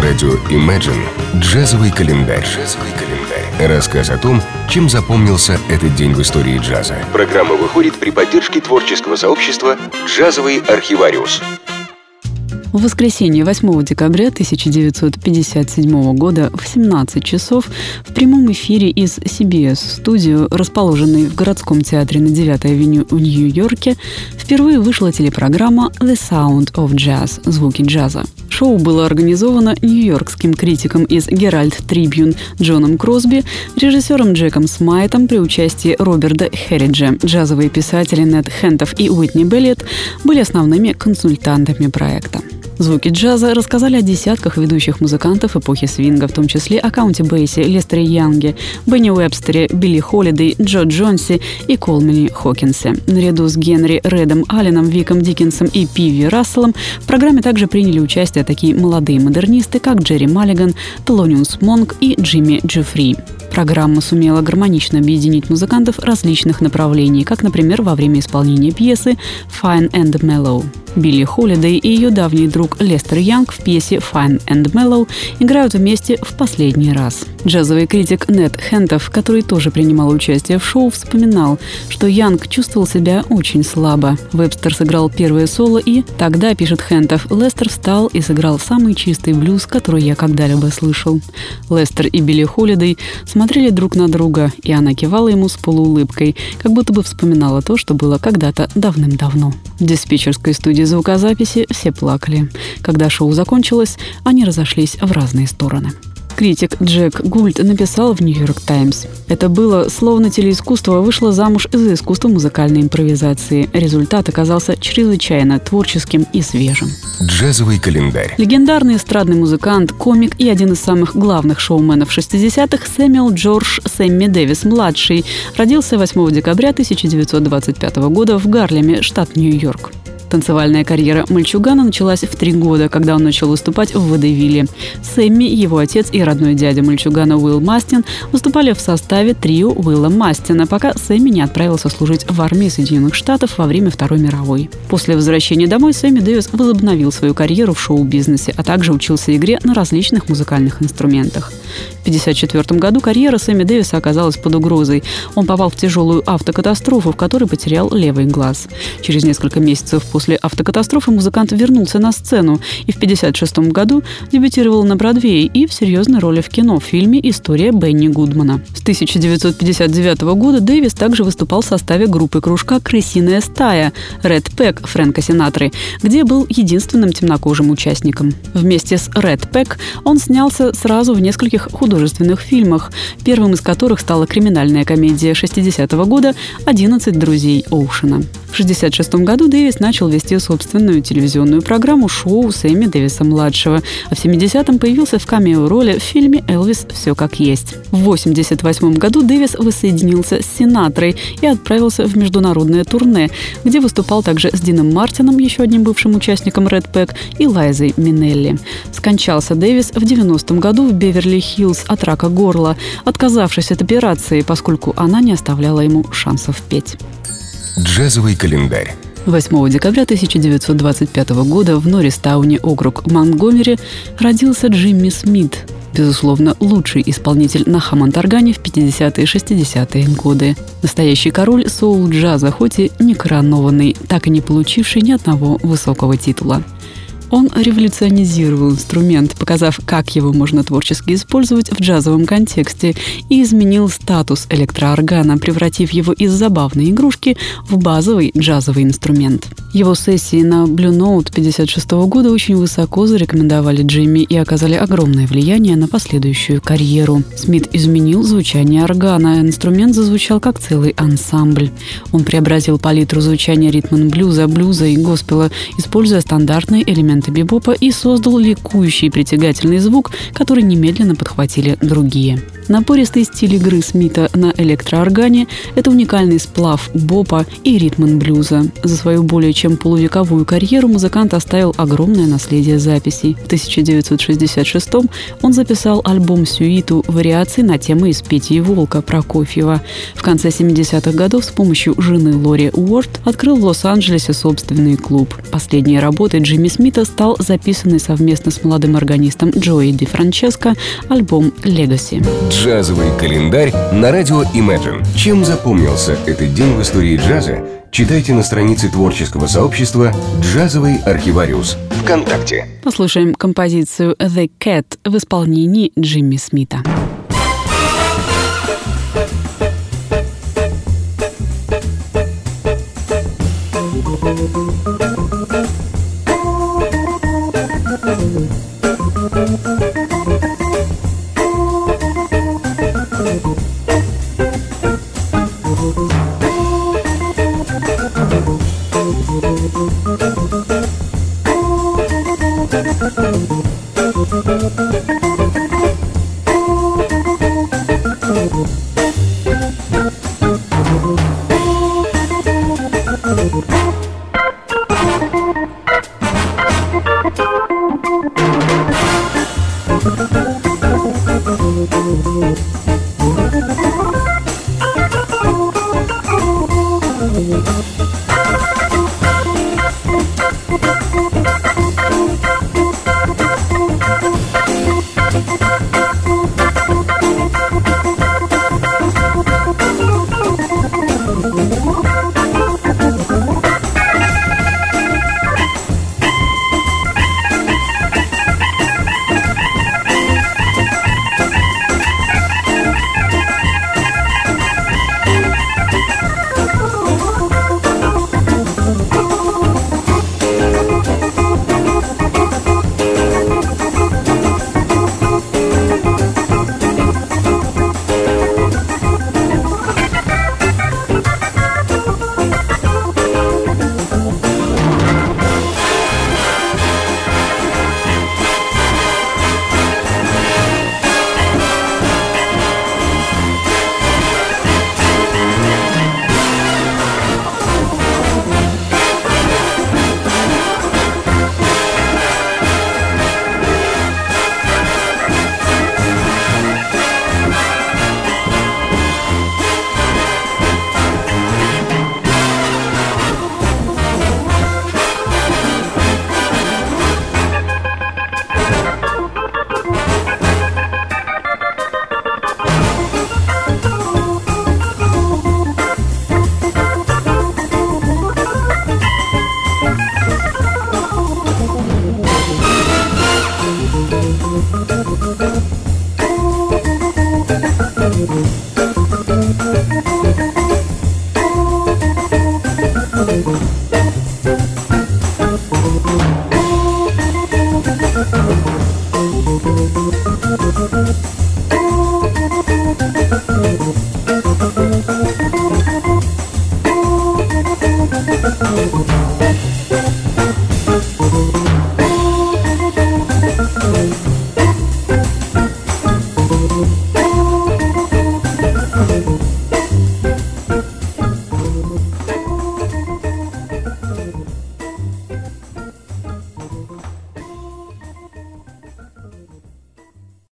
На радио Imagine джазовый календарь. Джазовый календарь. Рассказ о том, чем запомнился этот день в истории джаза. Программа выходит при поддержке творческого сообщества «Джазовый архивариус». В воскресенье 8 декабря 1957 года в 17 часов в прямом эфире из CBS-студию, расположенной в городском театре на 9-й авеню в Нью-Йорке, впервые вышла телепрограмма «The Sound of Jazz» – «Звуки джаза». Шоу было организовано нью-йоркским критиком из «Геральт Трибьюн» Джоном Кросби, режиссером Джеком Смайтом при участии Роберта Херриджа. Джазовые писатели Нед Хентов и Уитни Баллиетт были основными консультантами проекта. Звуки джаза рассказали о десятках ведущих музыкантов эпохи свинга, в том числе о Каунте Бейси, Лестере Янге, Бене Уэбстере, Билли Холлидей, Джо Джонсе и Коулмене Хокинсе. Наряду с Генри Редом Алленом, Виком Диккенсом и Пиви Расселом в программе также приняли участие такие молодые модернисты, как Джерри Маллиган, Телониус Монк и Джимми Джуффри. Программа сумела гармонично объединить музыкантов различных направлений, как, например, во время исполнения пьесы «Fine and Mellow». Билли Холидей и ее давний друг Лестер Янг в пьесе «Fine and Mellow» играют вместе в последний раз. Джазовый критик Нед Хентов, который тоже принимал участие в шоу, вспоминал, что Янг чувствовал себя очень слабо. Вебстер сыграл первое соло и тогда, пишет Хентов, Лестер встал и сыграл самый чистый блюз, который я когда-либо слышал. Лестер и Билли Холидей смотрели друг на друга, и она кивала ему с полуулыбкой, как будто бы вспоминала то, что было когда-то давным-давно. В диспетчерской студии звукозаписи все плакали. Когда шоу закончилось, они разошлись в разные стороны. Критик Джек Гульд написал в «Нью-Йорк Таймс». Это было словно телеискусство вышло замуж за искусство музыкальной импровизации. Результат оказался чрезвычайно творческим и свежим. Джазовый календарь. Легендарный эстрадный музыкант, комик и один из самых главных шоуменов 60-х Сэмюэл Джордж Сэмми Дэвис-младший родился 8 декабря 1925 года в Гарлеме, штат Нью-Йорк. Танцевальная карьера мальчугана началась в три года, когда он начал выступать в Водевиле. Сэмми, его отец и родной дядя мальчугана Уилл Мастин выступали в составе трио Уилла Мастина, пока Сэмми не отправился служить в армии Соединенных Штатов во время Второй мировой. После возвращения домой Сэмми Дэвис возобновил свою карьеру в шоу-бизнесе, а также учился игре на различных музыкальных инструментах. В 1954 году карьера Сэмми Дэвиса оказалась под угрозой. Он попал в тяжелую автокатастрофу, в которой потерял левый глаз. Через несколько месяцев После автокатастрофы музыкант вернулся на сцену и в 1956 году дебютировал на Бродвее и в серьезной роли в кино в фильме «История Бенни Гудмана». С 1959 года Дэвис также выступал в составе группы кружка «Крысиная стая» Red Pack Фрэнка Синатры, где был единственным темнокожим участником. Вместе с Red Pack он снялся сразу в нескольких художественных фильмах, первым из которых стала криминальная комедия 60-го года «11 друзей Оушена». В 1966 году Дэвис начал вести собственную телевизионную программу шоу Сэмми Дэвиса-младшего, а в 70-м появился в камео-роли в фильме «Элвис. Все как есть». В 1988 году Дэвис воссоединился с Синатрой и отправился в международное турне, где выступал также с Дином Мартином, еще одним бывшим участником Red Pack, и Лайзой Минелли. Скончался Дэвис в 90-м году в Беверли-Хиллз от рака горла, отказавшись от операции, поскольку она не оставляла ему шансов петь. Джазовый календарь. 8 декабря 1925 года в Норристауне, округ Монгомери, родился Джимми Смит, безусловно, лучший исполнитель на хаммонд-органе в 50-е и 60-е годы. Настоящий король соул-джаза, хоть и не коронованный, так и не получивший ни одного высокого титула. Он революционизировал инструмент, показав, как его можно творчески использовать в джазовом контексте, и изменил статус электрооргана, превратив его из забавной игрушки в базовый джазовый инструмент. Его сессии на Blue Note 56 года очень высоко зарекомендовали Джимми и оказали огромное влияние на последующую карьеру. Смит изменил звучание органа, инструмент зазвучал как целый ансамбль. Он преобразил палитру звучания ритм блюза, блюза и госпела, используя стандартные элементы музыканты бибопа и создал ликующий притягательный звук, который немедленно подхватили другие. Напористый стиль игры Смита на электрооргане – это уникальный сплав бопа и ритм блюза. За свою более чем полувековую карьеру музыкант оставил огромное наследие записей. В 1966 он записал альбом-сюиту вариаций на темы из «Пети волка» Прокофьева. В конце 70-х годов с помощью жены Лори Уорд открыл в Лос-Анджелесе собственный клуб. Последней работой Джимми Смита стал записанный совместно с молодым органистом Джои Ди Франческо альбом «Легаси». Джазовый календарь на радио Imagine. Чем запомнился этот день в истории джаза, читайте на странице творческого сообщества «Джазовый архивариус» ВКонтакте. Послушаем композицию «The Cat» в исполнении Джимми Смита. あり